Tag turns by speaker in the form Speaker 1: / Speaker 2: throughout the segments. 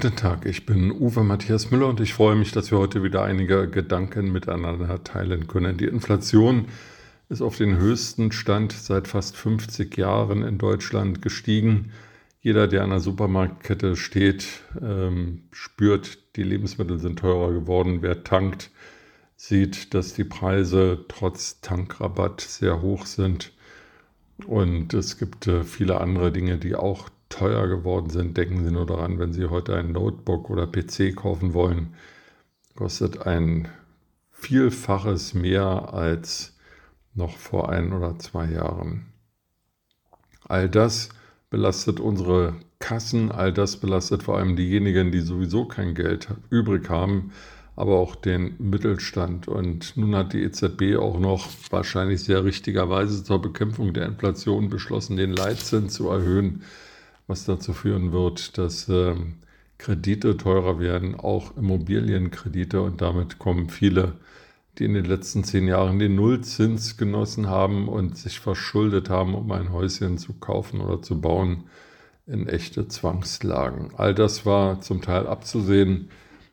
Speaker 1: Guten Tag, ich bin Uwe Matthias Müller und ich freue mich, dass wir heute wieder einige Gedanken miteinander teilen können. Die Inflation ist auf den höchsten Stand seit fast 50 Jahren in Deutschland gestiegen. Jeder, der an der Supermarktkette steht, ähm, spürt, die Lebensmittel sind teurer geworden. Wer tankt, sieht, dass die Preise trotz Tankrabatt sehr hoch sind. Und es gibt äh, viele andere Dinge, die auch teuer geworden sind. Denken Sie nur daran, wenn Sie heute ein Notebook oder PC kaufen wollen, kostet ein Vielfaches mehr als noch vor ein oder zwei Jahren. All das belastet unsere Kassen, all das belastet vor allem diejenigen, die sowieso kein Geld übrig haben, aber auch den Mittelstand. Und nun hat die EZB auch noch wahrscheinlich sehr richtigerweise zur Bekämpfung der Inflation beschlossen, den Leitzins zu erhöhen was dazu führen wird, dass äh, Kredite teurer werden, auch Immobilienkredite. Und damit kommen viele, die in den letzten zehn Jahren den Nullzins genossen haben und sich verschuldet haben, um ein Häuschen zu kaufen oder zu bauen, in echte Zwangslagen. All das war zum Teil abzusehen,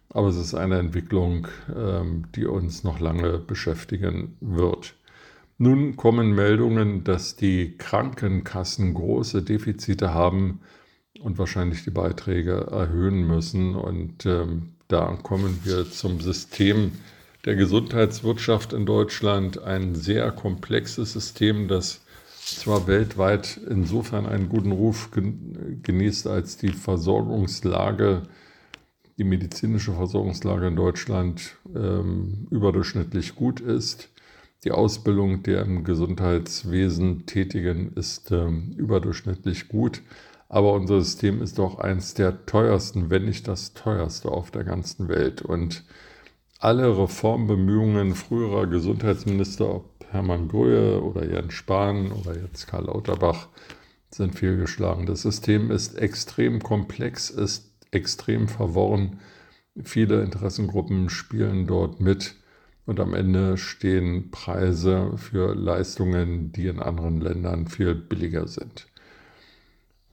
Speaker 1: aber es ist eine Entwicklung, ähm, die uns noch lange beschäftigen wird. Nun kommen Meldungen, dass die Krankenkassen große Defizite haben und wahrscheinlich die Beiträge erhöhen müssen. Und ähm, da kommen wir zum System der Gesundheitswirtschaft in Deutschland. Ein sehr komplexes System, das zwar weltweit insofern einen guten Ruf genießt, als die Versorgungslage, die medizinische Versorgungslage in Deutschland ähm, überdurchschnittlich gut ist die Ausbildung der im Gesundheitswesen Tätigen ist ähm, überdurchschnittlich gut, aber unser System ist doch eins der teuersten, wenn nicht das teuerste auf der ganzen Welt. Und alle Reformbemühungen früherer Gesundheitsminister, ob Hermann Gröhe oder Jens Spahn oder jetzt Karl Lauterbach, sind fehlgeschlagen. Das System ist extrem komplex, ist extrem verworren. Viele Interessengruppen spielen dort mit. Und am Ende stehen Preise für Leistungen, die in anderen Ländern viel billiger sind.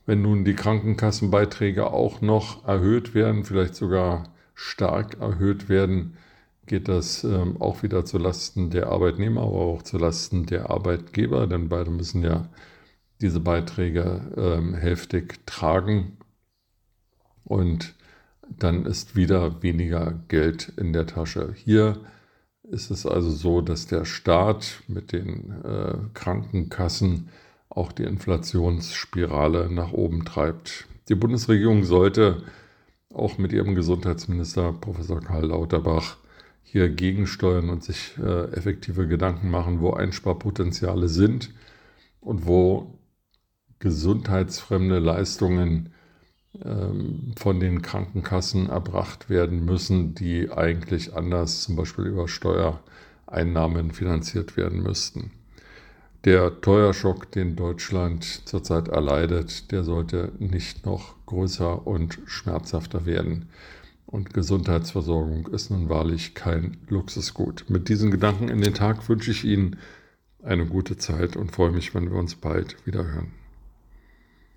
Speaker 1: Wenn nun die Krankenkassenbeiträge auch noch erhöht werden, vielleicht sogar stark erhöht werden, geht das ähm, auch wieder zu Lasten der Arbeitnehmer, aber auch zu Lasten der Arbeitgeber, denn beide müssen ja diese Beiträge ähm, hälftig tragen. Und dann ist wieder weniger Geld in der Tasche. Hier ist es also so, dass der Staat mit den äh, Krankenkassen auch die Inflationsspirale nach oben treibt. Die Bundesregierung sollte auch mit ihrem Gesundheitsminister Professor Karl Lauterbach hier gegensteuern und sich äh, effektive Gedanken machen, wo Einsparpotenziale sind und wo gesundheitsfremde Leistungen von den Krankenkassen erbracht werden müssen, die eigentlich anders zum Beispiel über Steuereinnahmen finanziert werden müssten. Der Teuerschock, den Deutschland zurzeit erleidet, der sollte nicht noch größer und schmerzhafter werden. Und Gesundheitsversorgung ist nun wahrlich kein Luxusgut. Mit diesen Gedanken in den Tag wünsche ich Ihnen eine gute Zeit und freue mich, wenn wir uns bald wieder hören.